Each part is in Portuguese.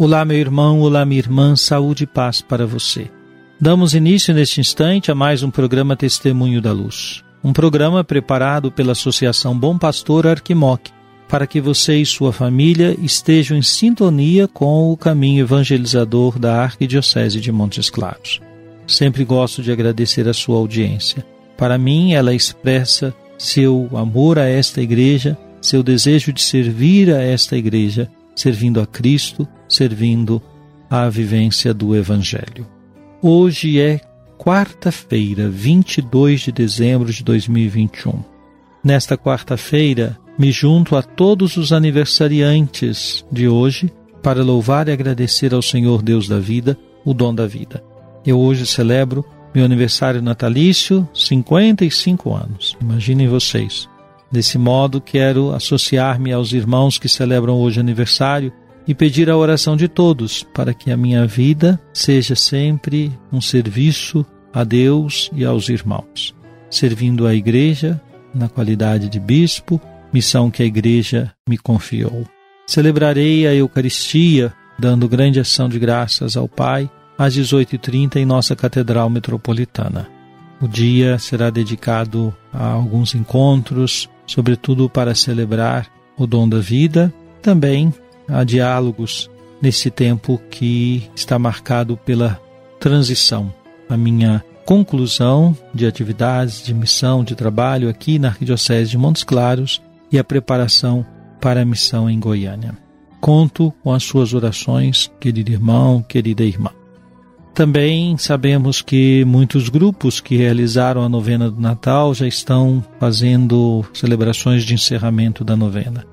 Olá, meu irmão, olá, minha irmã, saúde e paz para você. Damos início neste instante a mais um programa Testemunho da Luz. Um programa preparado pela Associação Bom Pastor Arquimoc, para que você e sua família estejam em sintonia com o caminho evangelizador da Arquidiocese de Montes Claros. Sempre gosto de agradecer a sua audiência. Para mim, ela expressa seu amor a esta igreja, seu desejo de servir a esta igreja, servindo a Cristo, servindo à vivência do Evangelho. Hoje é quarta-feira, 22 de dezembro de 2021. Nesta quarta-feira, me junto a todos os aniversariantes de hoje para louvar e agradecer ao Senhor Deus da vida, o dom da vida. Eu hoje celebro meu aniversário natalício, 55 anos. Imaginem vocês. Desse modo, quero associar-me aos irmãos que celebram hoje aniversário e pedir a oração de todos para que a minha vida seja sempre um serviço a Deus e aos irmãos, servindo a igreja na qualidade de bispo, missão que a igreja me confiou. Celebrarei a Eucaristia, dando grande ação de graças ao Pai, às 18h30 em nossa Catedral Metropolitana. O dia será dedicado a alguns encontros, sobretudo para celebrar o dom da vida, também a diálogos nesse tempo que está marcado pela transição. A minha conclusão de atividades, de missão, de trabalho aqui na Arquidiocese de Montes Claros e a preparação para a missão em Goiânia. Conto com as suas orações, querido irmão, querida irmã. Também sabemos que muitos grupos que realizaram a novena do Natal já estão fazendo celebrações de encerramento da novena.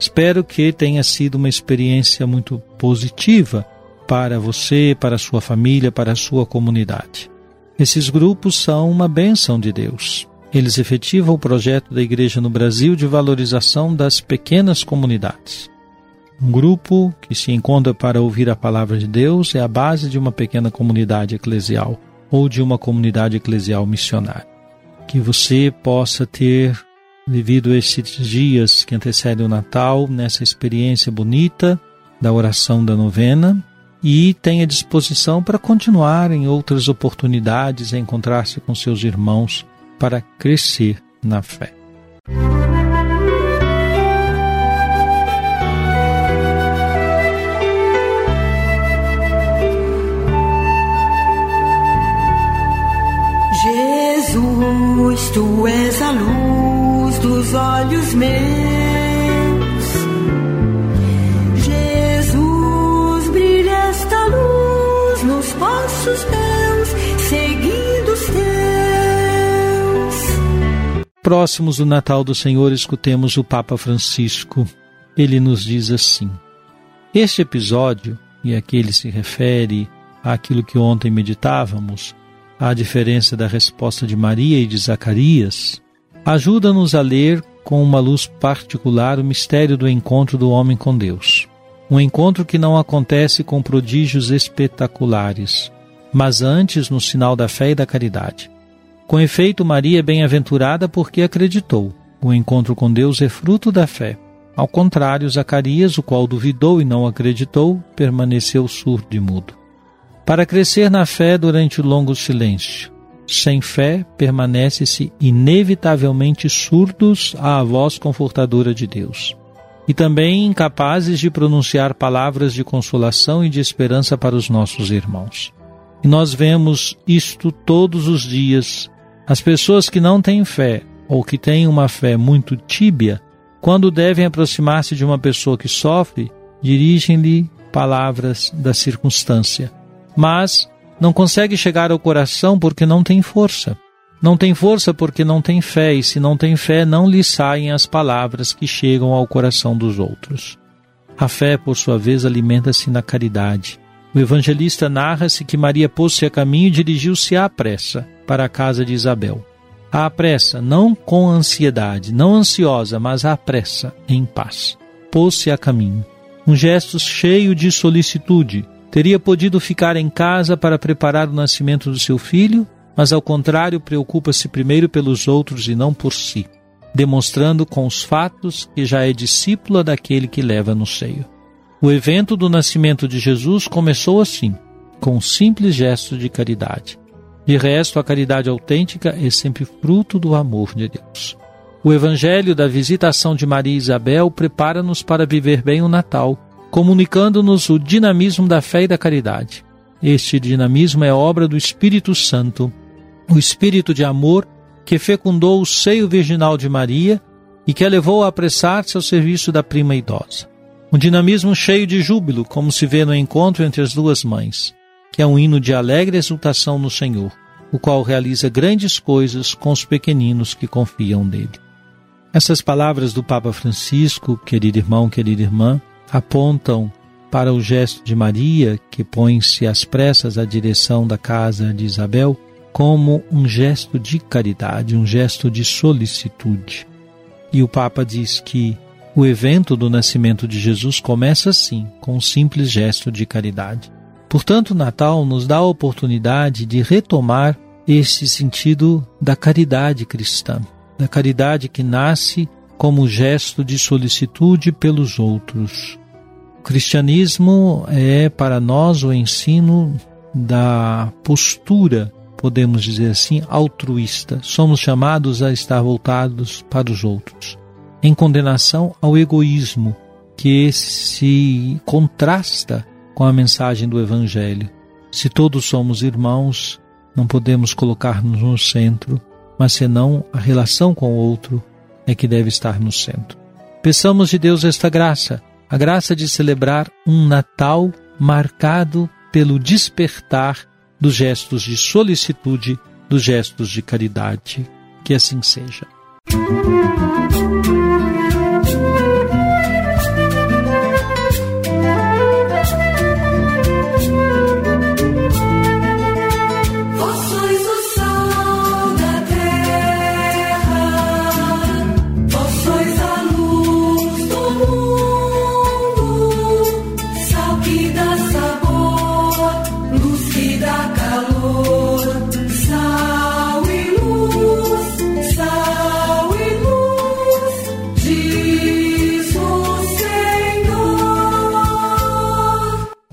Espero que tenha sido uma experiência muito positiva para você, para a sua família, para a sua comunidade. Esses grupos são uma bênção de Deus. Eles efetivam o projeto da Igreja no Brasil de valorização das pequenas comunidades. Um grupo que se encontra para ouvir a palavra de Deus é a base de uma pequena comunidade eclesial ou de uma comunidade eclesial missionária. Que você possa ter vivido esses dias que antecedem o Natal nessa experiência bonita da oração da novena e tenha disposição para continuar em outras oportunidades a encontrar-se com seus irmãos para crescer na fé. Olhos meus. Jesus, brilha esta luz nos passos meus, seguindo os teus. Próximos do Natal do Senhor, escutemos o Papa Francisco. Ele nos diz assim: Este episódio, e aqui ele se refere àquilo que ontem meditávamos, à diferença da resposta de Maria e de Zacarias, ajuda-nos a ler com uma luz particular o mistério do encontro do homem com Deus. Um encontro que não acontece com prodígios espetaculares, mas antes no sinal da fé e da caridade. Com efeito, Maria é bem-aventurada porque acreditou. O encontro com Deus é fruto da fé. Ao contrário, Zacarias, o qual duvidou e não acreditou, permaneceu surdo e mudo. Para crescer na fé durante o longo silêncio, sem fé, permanece-se inevitavelmente surdos à voz confortadora de Deus. e também incapazes de pronunciar palavras de consolação e de esperança para os nossos irmãos. E nós vemos isto todos os dias. As pessoas que não têm fé ou que têm uma fé muito tíbia, quando devem aproximar-se de uma pessoa que sofre, dirigem-lhe palavras da circunstância, mas não consegue chegar ao coração porque não tem força. Não tem força porque não tem fé, e se não tem fé, não lhe saem as palavras que chegam ao coração dos outros. A fé, por sua vez, alimenta-se na caridade. O evangelista narra-se que Maria pôs-se a caminho e dirigiu-se à pressa para a casa de Isabel. À pressa, não com ansiedade, não ansiosa, mas à pressa, em paz. Pôs-se a caminho. Um gesto cheio de solicitude. Teria podido ficar em casa para preparar o nascimento do seu filho, mas ao contrário, preocupa-se primeiro pelos outros e não por si, demonstrando com os fatos que já é discípula daquele que leva no seio. O evento do nascimento de Jesus começou assim, com um simples gesto de caridade. De resto, a caridade autêntica é sempre fruto do amor de Deus. O Evangelho da visitação de Maria e Isabel prepara-nos para viver bem o Natal, comunicando-nos o dinamismo da fé e da caridade. Este dinamismo é obra do Espírito Santo, o Espírito de amor que fecundou o seio virginal de Maria e que a levou a apressar-se ao serviço da prima idosa. Um dinamismo cheio de júbilo, como se vê no encontro entre as duas mães que é um hino de alegre exultação no Senhor, o qual realiza grandes coisas com os pequeninos que confiam nele. Essas palavras do Papa Francisco, querido irmão, querida irmã, apontam para o gesto de Maria, que põe-se às pressas à direção da casa de Isabel, como um gesto de caridade, um gesto de solicitude. E o Papa diz que o evento do nascimento de Jesus começa assim, com um simples gesto de caridade. Portanto, o Natal nos dá a oportunidade de retomar esse sentido da caridade cristã, da caridade que nasce como gesto de solicitude pelos outros. O cristianismo é para nós o ensino da postura, podemos dizer assim, altruísta. Somos chamados a estar voltados para os outros, em condenação ao egoísmo que se contrasta com a mensagem do Evangelho. Se todos somos irmãos, não podemos colocar-nos no centro, mas senão a relação com o outro é que deve estar no centro. Peçamos de Deus esta graça, a graça de celebrar um Natal marcado pelo despertar dos gestos de solicitude, dos gestos de caridade. Que assim seja.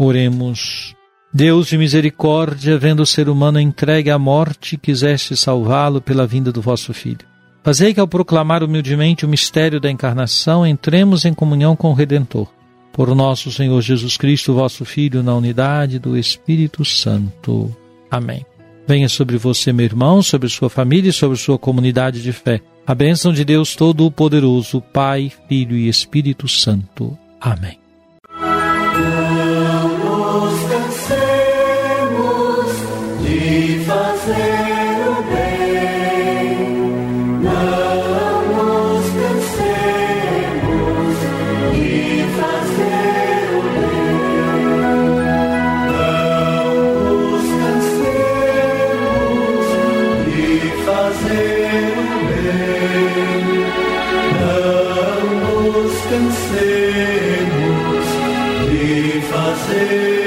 Oremos. Deus de misericórdia, vendo o ser humano entregue à morte, quiseste salvá-lo pela vinda do vosso Filho. Fazei que, ao proclamar humildemente o mistério da encarnação, entremos em comunhão com o Redentor. Por nosso Senhor Jesus Cristo, vosso Filho, na unidade do Espírito Santo. Amém. Venha sobre você, meu irmão, sobre sua família e sobre sua comunidade de fé. A bênção de Deus Todo-Poderoso, Pai, Filho e Espírito Santo. Amém. Cansemos de fazer